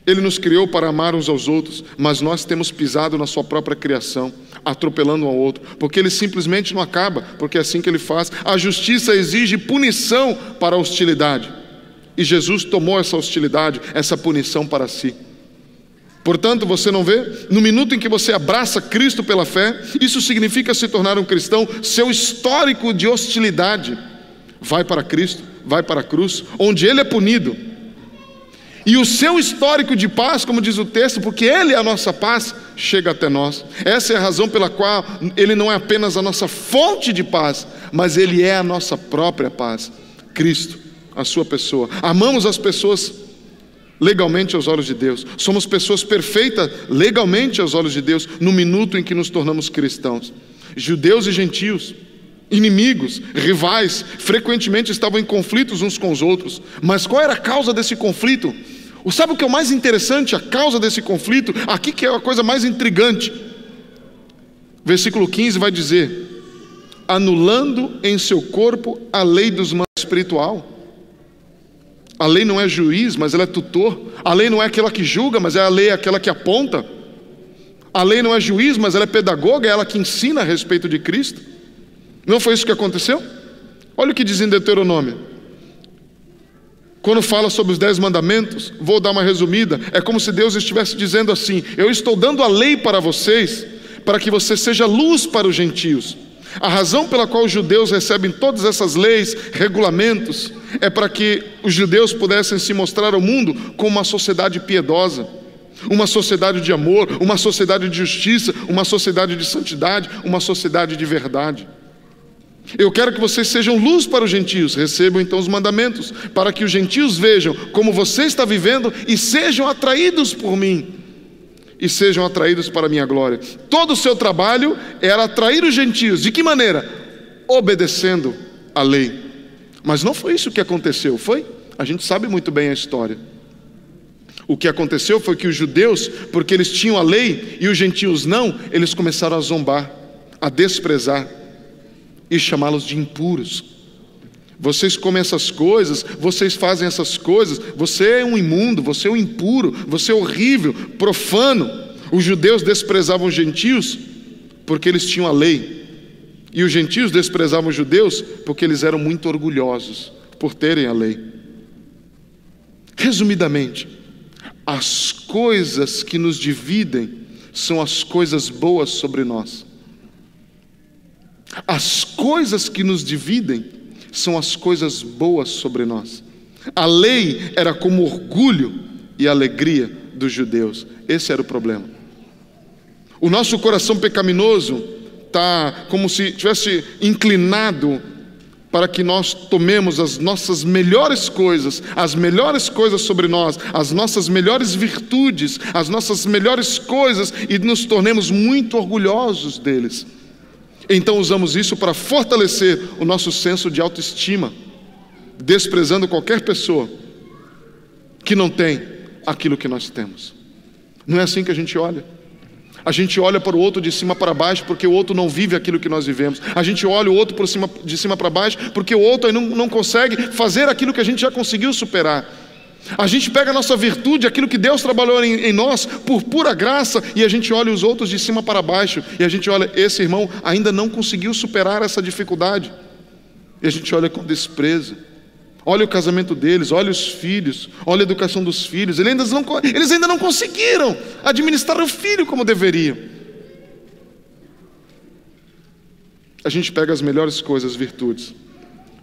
Ele nos criou para amar uns aos outros, mas nós temos pisado na sua própria criação, atropelando um ao outro, porque ele simplesmente não acaba, porque é assim que ele faz. A justiça exige punição para a hostilidade, e Jesus tomou essa hostilidade, essa punição para si. Portanto, você não vê? No minuto em que você abraça Cristo pela fé, isso significa se tornar um cristão, seu histórico de hostilidade vai para Cristo, vai para a cruz, onde ele é punido. E o seu histórico de paz, como diz o texto, porque ele é a nossa paz, chega até nós. Essa é a razão pela qual ele não é apenas a nossa fonte de paz, mas ele é a nossa própria paz. Cristo, a sua pessoa. Amamos as pessoas legalmente aos olhos de Deus. Somos pessoas perfeitas legalmente aos olhos de Deus no minuto em que nos tornamos cristãos. Judeus e gentios, inimigos, rivais, frequentemente estavam em conflitos uns com os outros. Mas qual era a causa desse conflito? O sabe o que é o mais interessante? A causa desse conflito, aqui que é a coisa mais intrigante. Versículo 15 vai dizer: anulando em seu corpo a lei dos manos espiritual. A lei não é juiz, mas ela é tutor. A lei não é aquela que julga, mas é a lei aquela que aponta. A lei não é juiz, mas ela é pedagoga, é ela que ensina a respeito de Cristo. Não foi isso que aconteceu? Olha o que diz em Deuteronômio. Quando fala sobre os dez mandamentos, vou dar uma resumida. É como se Deus estivesse dizendo assim: Eu estou dando a lei para vocês, para que você seja luz para os gentios. A razão pela qual os judeus recebem todas essas leis, regulamentos, é para que os judeus pudessem se mostrar ao mundo como uma sociedade piedosa, uma sociedade de amor, uma sociedade de justiça, uma sociedade de santidade, uma sociedade de verdade. Eu quero que vocês sejam luz para os gentios, recebam então os mandamentos, para que os gentios vejam como você está vivendo e sejam atraídos por mim e sejam atraídos para a minha glória. Todo o seu trabalho era atrair os gentios. De que maneira? Obedecendo a lei. Mas não foi isso que aconteceu, foi? A gente sabe muito bem a história. O que aconteceu foi que os judeus, porque eles tinham a lei e os gentios não, eles começaram a zombar, a desprezar e chamá-los de impuros. Vocês comem essas coisas, vocês fazem essas coisas, você é um imundo, você é um impuro, você é horrível, profano. Os judeus desprezavam os gentios porque eles tinham a lei, e os gentios desprezavam os judeus porque eles eram muito orgulhosos por terem a lei. Resumidamente, as coisas que nos dividem são as coisas boas sobre nós. As coisas que nos dividem são as coisas boas sobre nós. A lei era como orgulho e alegria dos judeus. Esse era o problema. O nosso coração pecaminoso está como se tivesse inclinado para que nós tomemos as nossas melhores coisas, as melhores coisas sobre nós, as nossas melhores virtudes, as nossas melhores coisas e nos tornemos muito orgulhosos deles. Então usamos isso para fortalecer o nosso senso de autoestima, desprezando qualquer pessoa que não tem aquilo que nós temos. Não é assim que a gente olha. A gente olha para o outro de cima para baixo porque o outro não vive aquilo que nós vivemos. A gente olha o outro por cima, de cima para baixo porque o outro não, não consegue fazer aquilo que a gente já conseguiu superar. A gente pega a nossa virtude, aquilo que Deus trabalhou em, em, nós, por pura graça, e a gente olha os outros de cima para baixo, e a gente olha, esse irmão ainda não conseguiu superar essa dificuldade, e a gente olha com desprezo. Olha o casamento deles, olha os filhos, olha a educação dos filhos, eles ainda não, eles ainda não conseguiram administrar o filho como deveriam. A gente pega as melhores coisas, virtudes,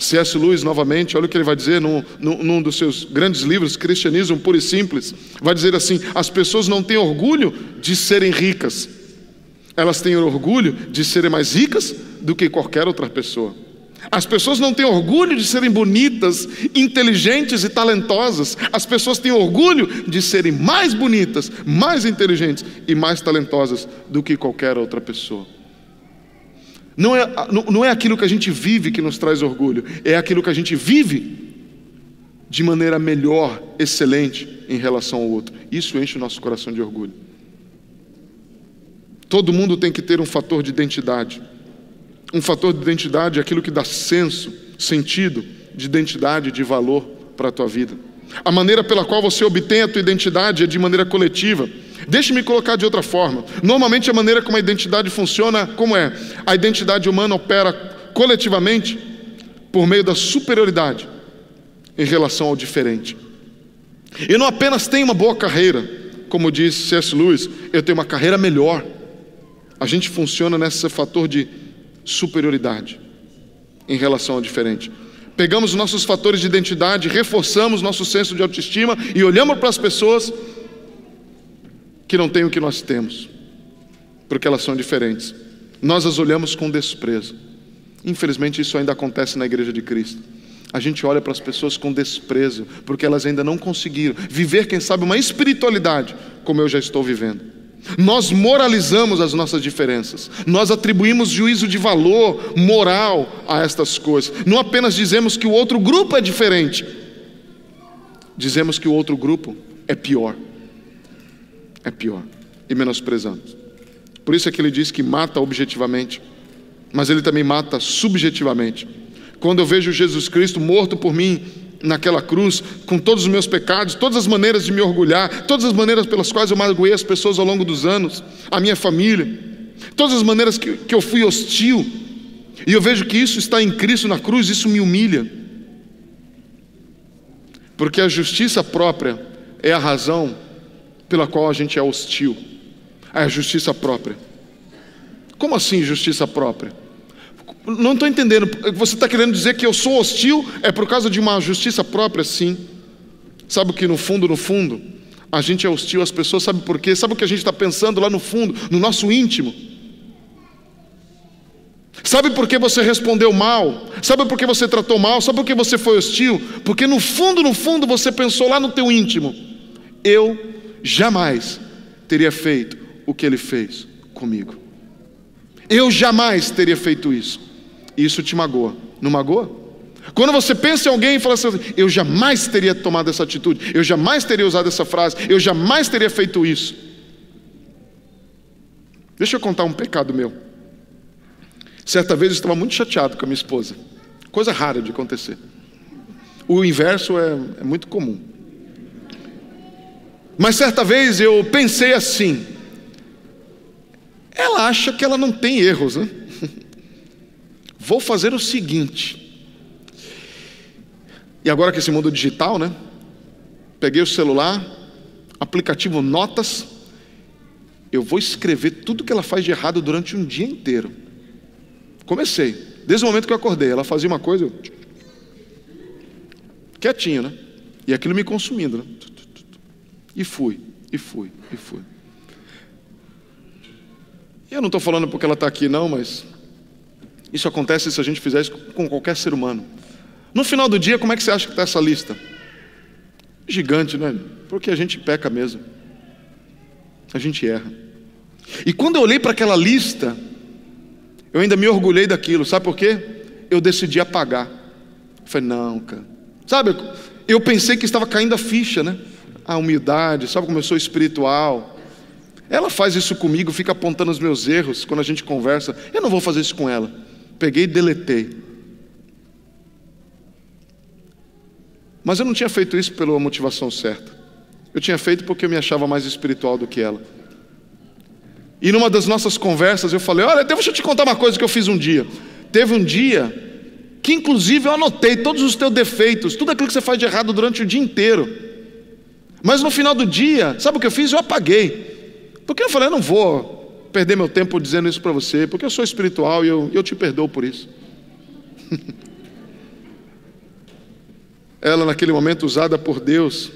C.S. Lewis, novamente, olha o que ele vai dizer num, num, dos seus grandes livros, Cristianismo Puro e Simples. Vai dizer assim: as pessoas não têm orgulho de serem ricas, elas têm orgulho de serem mais ricas do que qualquer outra pessoa. As pessoas não têm orgulho de serem bonitas, inteligentes e talentosas. As pessoas têm orgulho de serem mais bonitas, mais inteligentes e mais talentosas do que qualquer outra pessoa. Não é, não é aquilo que a gente vive que nos traz orgulho, é aquilo que a gente vive de maneira melhor, excelente em relação ao outro. Isso enche o nosso coração de orgulho. Todo mundo tem que ter um fator de identidade. Um fator de identidade é aquilo que dá senso, sentido de identidade, de valor para a tua vida. A maneira pela qual você obtém a tua identidade é de maneira coletiva. Deixe-me colocar de outra forma. Normalmente a maneira como a identidade funciona, como é? A identidade humana opera coletivamente por meio da superioridade em relação ao diferente. Eu não apenas tenho uma boa carreira, como disse C.S. Lewis, eu tenho uma carreira melhor. A gente funciona nesse fator de superioridade em relação ao diferente. pegamos os nossos fatores de identidade, reforçamos nosso senso de autoestima e olhamos para as pessoas que não têm o que nós temos, porque elas são diferentes. Nós as olhamos com desprezo. Infelizmente, isso ainda acontece na igreja de Cristo. A gente olha para as pessoas com desprezo, porque elas ainda não conseguiram viver, quem sabe, uma espiritualidade como eu já estou vivendo. Nós moralizamos as nossas diferenças, nós atribuímos juízo de valor moral a estas coisas. Não apenas dizemos que o outro grupo é diferente, dizemos que o outro grupo é pior. É pior. E menosprezamos. Por isso é que ele diz que mata objetivamente, mas ele também mata subjetivamente. Quando eu vejo Jesus Cristo morto por mim naquela cruz, com todos os meus pecados, todas as maneiras de me orgulhar, todas as maneiras pelas quais eu magoei as pessoas ao longo dos anos, a minha família, todas as maneiras que, que eu fui hostil, e eu vejo que isso está em Cristo na cruz, isso me humilha, porque a justiça própria é a razão pela qual a gente é hostil, é a justiça própria. Como assim justiça própria? Não estou entendendo. Você está querendo dizer que eu sou hostil é por causa de uma justiça própria? Sim. Sabe o que no fundo, no fundo, a gente é hostil às pessoas, sabe por quê? Sabe o que a gente está pensando lá no fundo, no nosso íntimo? Sabe por que você respondeu mal? Sabe por que você tratou mal? Sabe por que você foi hostil? Porque no fundo, no fundo, você pensou lá no teu íntimo: eu jamais teria feito o que ele fez comigo. Eu jamais teria feito isso isso te magoa. Não magoa? Quando você pensa em alguém e fala assim, eu jamais teria tomado essa atitude, eu jamais teria usado essa frase, eu jamais teria feito isso. Deixa eu contar um pecado meu. Certa vez eu estava muito chateado com a minha esposa, coisa rara de acontecer. O inverso é, é muito comum. Mas certa vez eu pensei assim: ela acha que ela não tem erros, né? Vou fazer o seguinte. E agora que esse mundo digital, né? Peguei o celular, aplicativo Notas, eu vou escrever tudo que ela faz de errado durante um dia inteiro. Comecei. Desde o momento que eu acordei, ela fazia uma coisa, eu... quietinho, né? E aquilo me consumindo, né? E fui, e fui, e fui. Eu não estou falando porque ela está aqui, não, mas isso acontece se a gente fizer isso com qualquer ser humano. No final do dia, como é que você acha que está essa lista? Gigante, né? Porque a gente peca mesmo. A gente erra. E quando eu olhei para aquela lista, eu ainda me orgulhei daquilo. Sabe por quê? Eu decidi apagar. Eu falei, não, cara. Sabe, eu pensei que estava caindo a ficha, né? A humildade, sabe como eu sou espiritual. Ela faz isso comigo, fica apontando os meus erros quando a gente conversa. Eu não vou fazer isso com ela. Peguei e deletei. Mas eu não tinha feito isso pela motivação certa. Eu tinha feito porque eu me achava mais espiritual do que ela. E numa das nossas conversas eu falei: Olha, deixa eu te contar uma coisa que eu fiz um dia. Teve um dia que, inclusive, eu anotei todos os teus defeitos, tudo aquilo que você faz de errado durante o dia inteiro. Mas no final do dia, sabe o que eu fiz? Eu apaguei. Porque eu falei: Eu não vou perder meu tempo dizendo isso para você, porque eu sou espiritual e eu, eu te perdoo por isso. Ela, naquele momento, usada por Deus,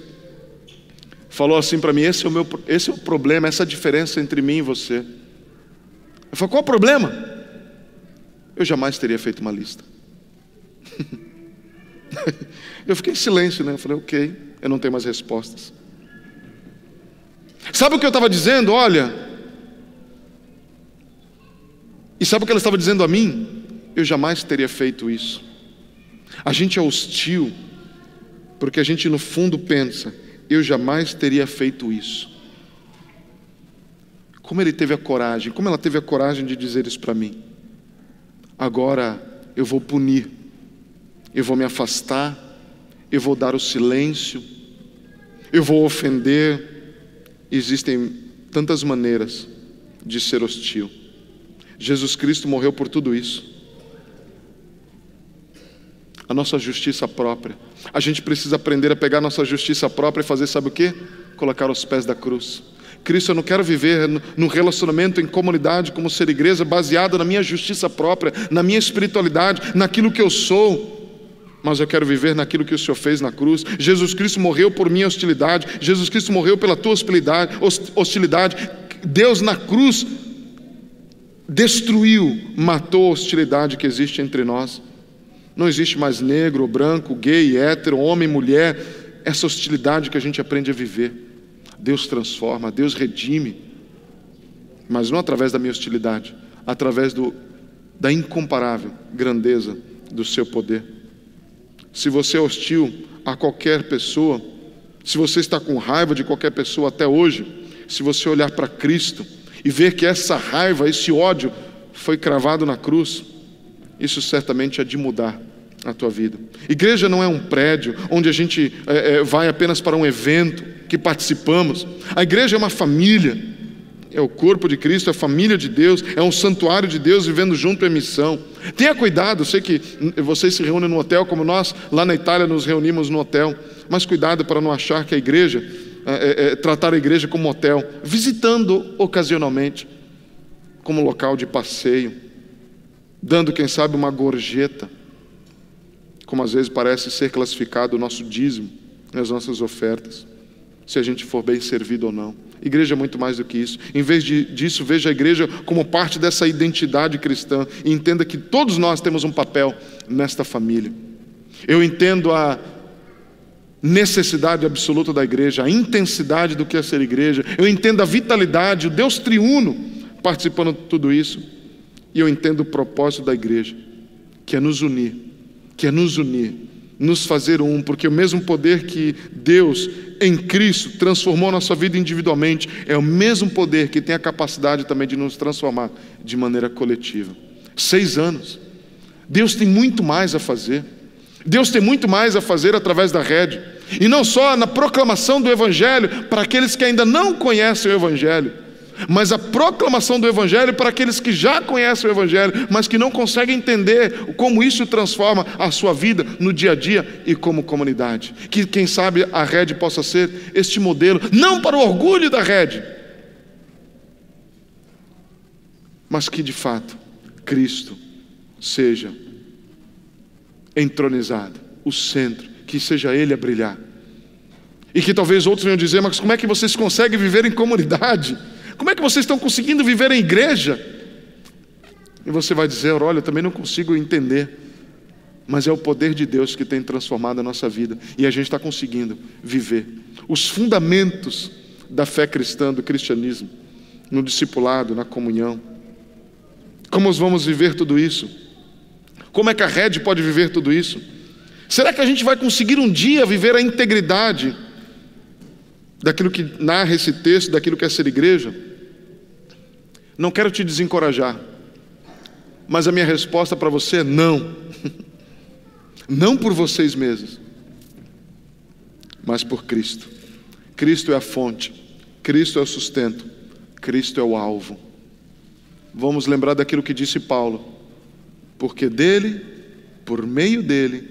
falou assim para mim: esse é, o meu, esse é o problema, essa diferença entre mim e você. Eu falei: qual o problema? Eu jamais teria feito uma lista. eu fiquei em silêncio, né? Eu falei: ok, eu não tenho mais respostas. Sabe o que eu estava dizendo? Olha, e sabe o que ela estava dizendo a mim? Eu jamais teria feito isso. A gente é hostil, porque a gente no fundo pensa, eu jamais teria feito isso. Como ele teve a coragem, como ela teve a coragem de dizer isso para mim? Agora eu vou punir, eu vou me afastar, eu vou dar o silêncio, eu vou ofender. Existem tantas maneiras de ser hostil. Jesus Cristo morreu por tudo isso. A nossa justiça própria. A gente precisa aprender a pegar nossa justiça própria e fazer, sabe o que? Colocar os pés da cruz. Cristo, eu não quero viver num relacionamento em comunidade como ser igreja baseado na minha justiça própria, na minha espiritualidade, naquilo que eu sou. Mas eu quero viver naquilo que o Senhor fez na cruz. Jesus Cristo morreu por minha hostilidade, Jesus Cristo morreu pela tua hostilidade. hostilidade. Deus na cruz destruiu, matou a hostilidade que existe entre nós. Não existe mais negro, branco, gay, hétero, homem, mulher, essa hostilidade que a gente aprende a viver. Deus transforma, Deus redime, mas não através da minha hostilidade, através do, da incomparável grandeza do seu poder se você é hostil a qualquer pessoa, se você está com raiva de qualquer pessoa até hoje, se você olhar para Cristo e ver que essa raiva, esse ódio foi cravado na cruz, isso certamente é de mudar a tua vida. Igreja não é um prédio onde a gente é, é, vai apenas para um evento que participamos. A igreja é uma família é o corpo de Cristo, é a família de Deus, é um santuário de Deus vivendo junto em missão. Tenha cuidado, eu sei que vocês se reúnem no hotel, como nós lá na Itália nos reunimos no hotel, mas cuidado para não achar que a igreja, é, é, é, tratar a igreja como hotel, visitando ocasionalmente, como local de passeio, dando, quem sabe, uma gorjeta, como às vezes parece ser classificado o nosso dízimo, as nossas ofertas, se a gente for bem servido ou não. Igreja é muito mais do que isso. Em vez de, disso, veja a igreja como parte dessa identidade cristã e entenda que todos nós temos um papel nesta família. Eu entendo a necessidade absoluta da igreja, a intensidade do que é ser igreja. Eu entendo a vitalidade, o Deus triuno participando de tudo isso. E eu entendo o propósito da igreja, que é nos unir, que é nos unir nos fazer um, porque o mesmo poder que Deus em Cristo transformou nossa vida individualmente, é o mesmo poder que tem a capacidade também de nos transformar de maneira coletiva. Seis anos. Deus tem muito mais a fazer. Deus tem muito mais a fazer através da rede. E não só na proclamação do Evangelho para aqueles que ainda não conhecem o Evangelho, mas a proclamação do Evangelho para aqueles que já conhecem o Evangelho, mas que não conseguem entender como isso transforma a sua vida no dia a dia e como comunidade. Que, quem sabe, a rede possa ser este modelo, não para o orgulho da rede, mas que de fato Cristo seja entronizado, o centro, que seja Ele a brilhar. E que talvez outros venham dizer, mas como é que vocês conseguem viver em comunidade? Como é que vocês estão conseguindo viver em igreja? E você vai dizer: Olha, eu também não consigo entender. Mas é o poder de Deus que tem transformado a nossa vida e a gente está conseguindo viver os fundamentos da fé cristã, do cristianismo, no discipulado, na comunhão. Como vamos viver tudo isso? Como é que a rede pode viver tudo isso? Será que a gente vai conseguir um dia viver a integridade daquilo que narra esse texto, daquilo que é ser igreja? Não quero te desencorajar, mas a minha resposta para você é não. Não por vocês mesmos, mas por Cristo. Cristo é a fonte, Cristo é o sustento, Cristo é o alvo. Vamos lembrar daquilo que disse Paulo, porque dele, por meio dele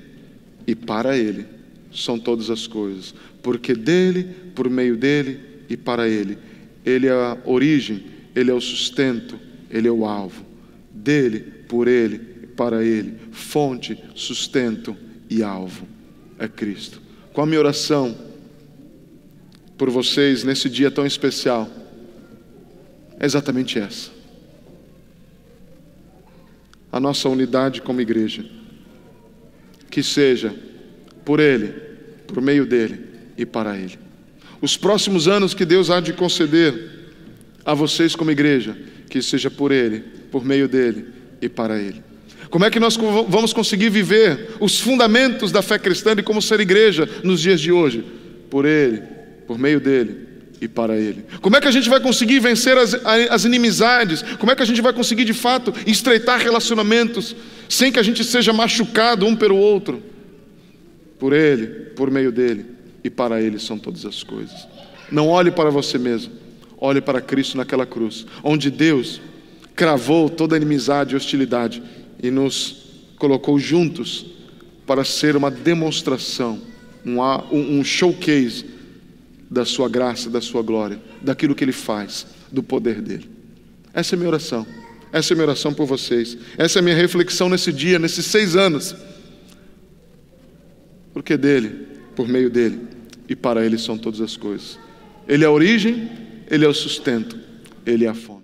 e para ele são todas as coisas porque dele, por meio dele e para ele. Ele é a origem, ele é o sustento, ele é o alvo. Dele, por ele, para ele. Fonte, sustento e alvo é Cristo. Qual a minha oração por vocês nesse dia tão especial? É exatamente essa. A nossa unidade como igreja. Que seja por Ele, por meio dEle e para Ele. Os próximos anos que Deus há de conceder a vocês como igreja, que seja por Ele, por meio dEle e para Ele. Como é que nós vamos conseguir viver os fundamentos da fé cristã e como ser igreja nos dias de hoje? Por Ele, por meio dEle e para Ele. Como é que a gente vai conseguir vencer as, as inimizades? Como é que a gente vai conseguir de fato estreitar relacionamentos sem que a gente seja machucado um pelo outro? Por Ele, por meio dEle e para Ele são todas as coisas. Não olhe para você mesmo, olhe para Cristo naquela cruz, onde Deus cravou toda inimizade e hostilidade e nos colocou juntos para ser uma demonstração, um, um showcase da Sua graça, da Sua glória, daquilo que Ele faz, do poder dEle. Essa é a minha oração. Essa é a minha oração por vocês. Essa é a minha reflexão nesse dia, nesses seis anos porque dele, por meio dele e para ele são todas as coisas. Ele é a origem, ele é o sustento, ele é a fonte.